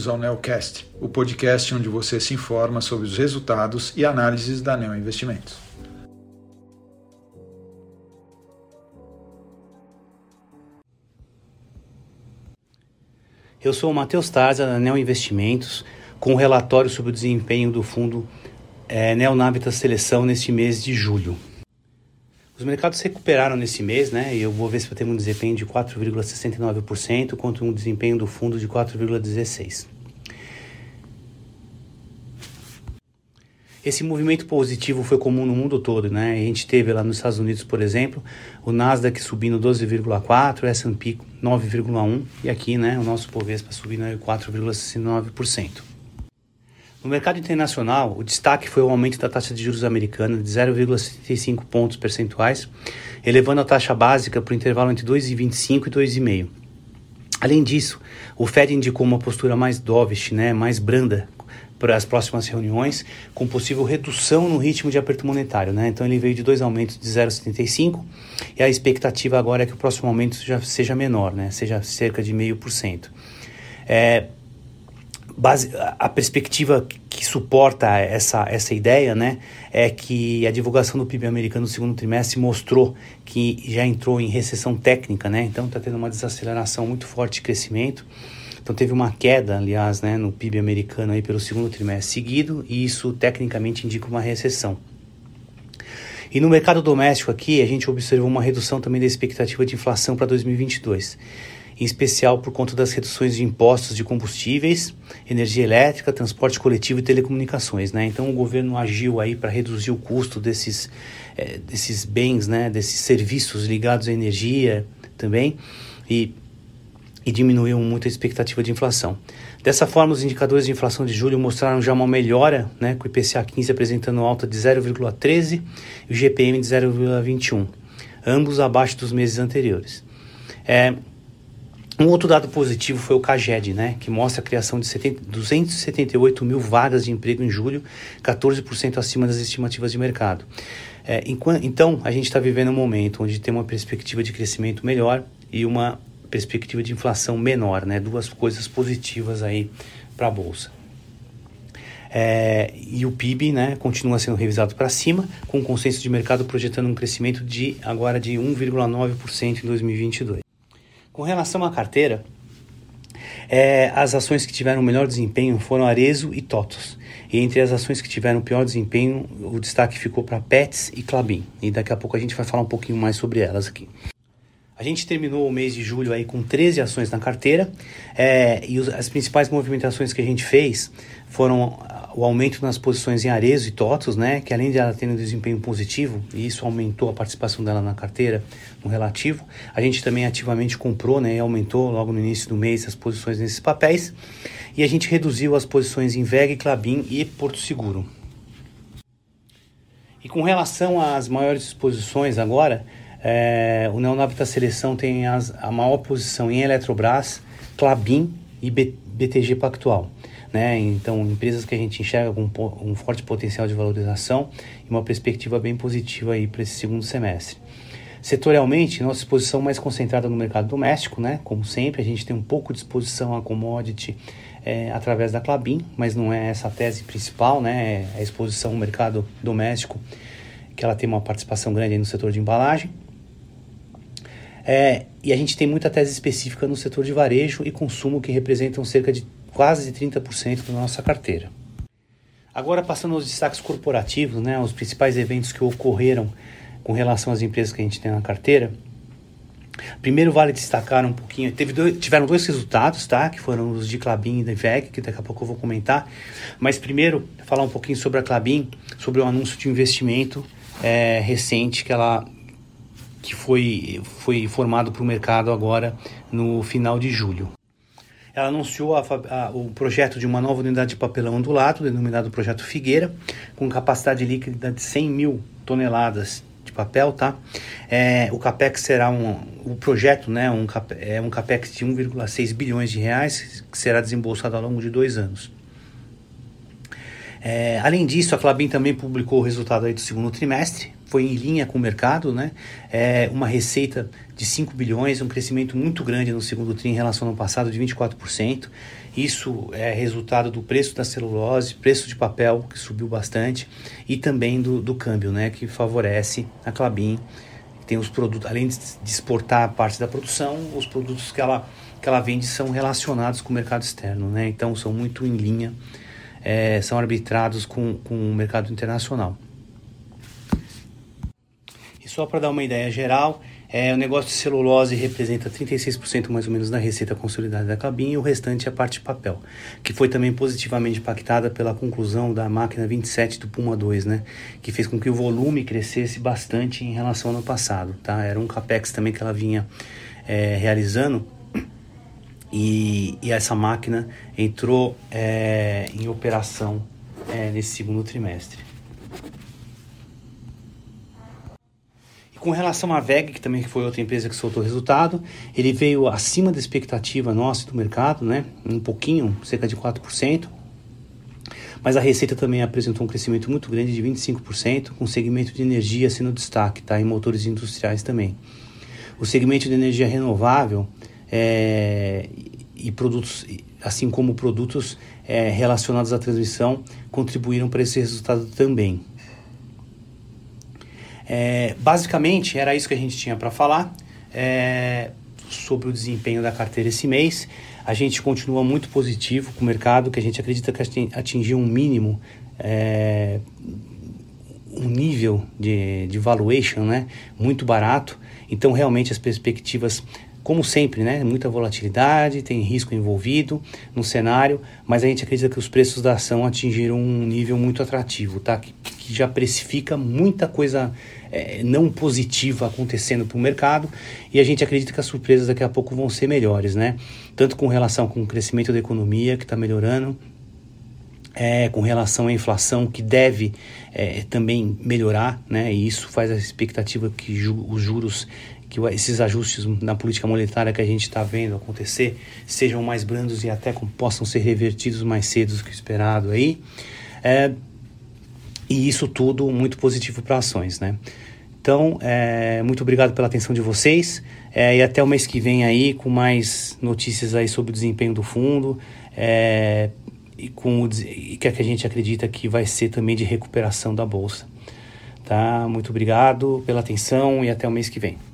bem-vindos ao Neocast, o podcast onde você se informa sobre os resultados e análises da Neo Investimentos. Eu sou o Matheus Tarza, da Neo Investimentos, com o um relatório sobre o desempenho do fundo é, Neonavitas Seleção neste mês de julho. Os mercados recuperaram nesse mês, né? E eu vou ver se vai ter um desempenho de 4,69% contra um desempenho do fundo de 4,16%. Esse movimento positivo foi comum no mundo todo, né? A gente teve lá nos Estados Unidos, por exemplo, o Nasdaq subindo 12,4, o S&P 9,1 e aqui, né, o nosso Bovespa subindo 4,69%. No mercado internacional, o destaque foi o aumento da taxa de juros americana de 0,75 pontos percentuais, elevando a taxa básica para o intervalo entre 2,25 e 2,5. Além disso, o Fed indicou uma postura mais dovish, né, mais branda, para as próximas reuniões, com possível redução no ritmo de aperto monetário. Né? Então ele veio de dois aumentos de 0,75 e a expectativa agora é que o próximo aumento já seja menor, né? seja cerca de 0,5%. É, base, a perspectiva suporta essa, essa ideia né, é que a divulgação do PIB americano no segundo trimestre mostrou que já entrou em recessão técnica, né? então está tendo uma desaceleração muito forte de crescimento. Então teve uma queda, aliás, né, no PIB americano aí pelo segundo trimestre seguido, e isso tecnicamente indica uma recessão. E no mercado doméstico aqui, a gente observou uma redução também da expectativa de inflação para 2022, em especial por conta das reduções de impostos de combustíveis, energia elétrica, transporte coletivo e telecomunicações, né? Então o governo agiu aí para reduzir o custo desses, é, desses bens, né, desses serviços ligados à energia também, e e diminuiu muito a expectativa de inflação. Dessa forma, os indicadores de inflação de julho mostraram já uma melhora, né, com o IPCA 15 apresentando alta de 0,13 e o GPM de 0,21, ambos abaixo dos meses anteriores. É, um outro dado positivo foi o CAGED, né, que mostra a criação de 70, 278 mil vagas de emprego em julho, 14% acima das estimativas de mercado. É, enquanto, então, a gente está vivendo um momento onde tem uma perspectiva de crescimento melhor e uma perspectiva de inflação menor, né? Duas coisas positivas aí para a bolsa. É, e o PIB né, continua sendo revisado para cima, com o consenso de mercado projetando um crescimento de agora de 1,9% em 2022. Com relação à carteira, é, as ações que tiveram melhor desempenho foram Arezo e Totos. E entre as ações que tiveram pior desempenho, o destaque ficou para Pets e Clabin. E daqui a pouco a gente vai falar um pouquinho mais sobre elas aqui. A gente terminou o mês de julho aí com 13 ações na carteira é, e os, as principais movimentações que a gente fez foram o aumento nas posições em Arezo e Totos, né, que além de ela ter um desempenho positivo, e isso aumentou a participação dela na carteira no relativo, a gente também ativamente comprou né, e aumentou logo no início do mês as posições nesses papéis e a gente reduziu as posições em VEG, Clabin e Porto Seguro. E com relação às maiores exposições agora, é, o Neonavita Seleção tem as, a maior posição em Eletrobras, Clabin e B, BTG Pactual. Né? Então, empresas que a gente enxerga com um forte potencial de valorização e uma perspectiva bem positiva para esse segundo semestre. Setorialmente, nossa exposição mais concentrada no mercado doméstico, né? como sempre, a gente tem um pouco de exposição a commodity é, através da Clabin, mas não é essa a tese principal, né? é a exposição ao mercado doméstico, que ela tem uma participação grande no setor de embalagem. É, e a gente tem muita tese específica no setor de varejo e consumo, que representam cerca de quase 30% da nossa carteira. Agora, passando aos destaques corporativos, né, os principais eventos que ocorreram com relação às empresas que a gente tem na carteira. Primeiro, vale destacar um pouquinho. Teve dois, tiveram dois resultados, tá? Que foram os de Clabin e da IVEC, que daqui a pouco eu vou comentar. Mas primeiro, falar um pouquinho sobre a Clabin, sobre o anúncio de investimento é, recente que ela que foi, foi formado para o mercado agora no final de julho. Ela anunciou a, a, o projeto de uma nova unidade de papelão ondulado, denominado Projeto Figueira, com capacidade líquida de 100 mil toneladas de papel, tá? É, o capex será um, o projeto, né, um, é um capex de 1,6 bilhões de reais que será desembolsado ao longo de dois anos. É, além disso, a Clabin também publicou o resultado aí do segundo trimestre, foi em linha com o mercado, né? É uma receita de 5 bilhões, um crescimento muito grande no segundo tri em relação ao ano passado de 24%, Isso é resultado do preço da celulose, preço de papel, que subiu bastante, e também do, do câmbio, né, que favorece a Clabin. Tem os produtos, além de exportar parte da produção, os produtos que ela, que ela vende são relacionados com o mercado externo, né? Então são muito em linha, é, são arbitrados com, com o mercado internacional. E só para dar uma ideia geral, é, o negócio de celulose representa 36% mais ou menos da receita consolidada da cabine e o restante é a parte de papel, que foi também positivamente impactada pela conclusão da máquina 27 do Puma 2, né? Que fez com que o volume crescesse bastante em relação ao ano passado, tá? Era um capex também que ela vinha é, realizando e, e, essa máquina entrou é, em operação é, nesse segundo trimestre. Com relação à VEG, que também foi outra empresa que soltou resultado, ele veio acima da expectativa nossa do mercado, né? Um pouquinho, cerca de 4%. Mas a receita também apresentou um crescimento muito grande de 25%, com o segmento de energia sendo destaque, tá? E motores industriais também. O segmento de energia renovável é, e produtos, assim como produtos é, relacionados à transmissão, contribuíram para esse resultado também. É, basicamente, era isso que a gente tinha para falar é, sobre o desempenho da carteira esse mês. A gente continua muito positivo com o mercado, que a gente acredita que atingiu um mínimo, é, um nível de, de valuation né, muito barato. Então, realmente, as perspectivas como sempre, né? Muita volatilidade, tem risco envolvido no cenário, mas a gente acredita que os preços da ação atingiram um nível muito atrativo, tá? Que, que já precifica muita coisa é, não positiva acontecendo para o mercado e a gente acredita que as surpresas daqui a pouco vão ser melhores, né? Tanto com relação com o crescimento da economia que está melhorando, é, com relação à inflação que deve é, também melhorar, né? E isso faz a expectativa que ju os juros que esses ajustes na política monetária que a gente está vendo acontecer sejam mais brandos e até possam ser revertidos mais cedo do que esperado aí. É, e isso tudo muito positivo para ações, né? Então, é, muito obrigado pela atenção de vocês é, e até o mês que vem aí com mais notícias aí sobre o desempenho do fundo é, e com o e que a gente acredita que vai ser também de recuperação da bolsa. Tá? Muito obrigado pela atenção e até o mês que vem.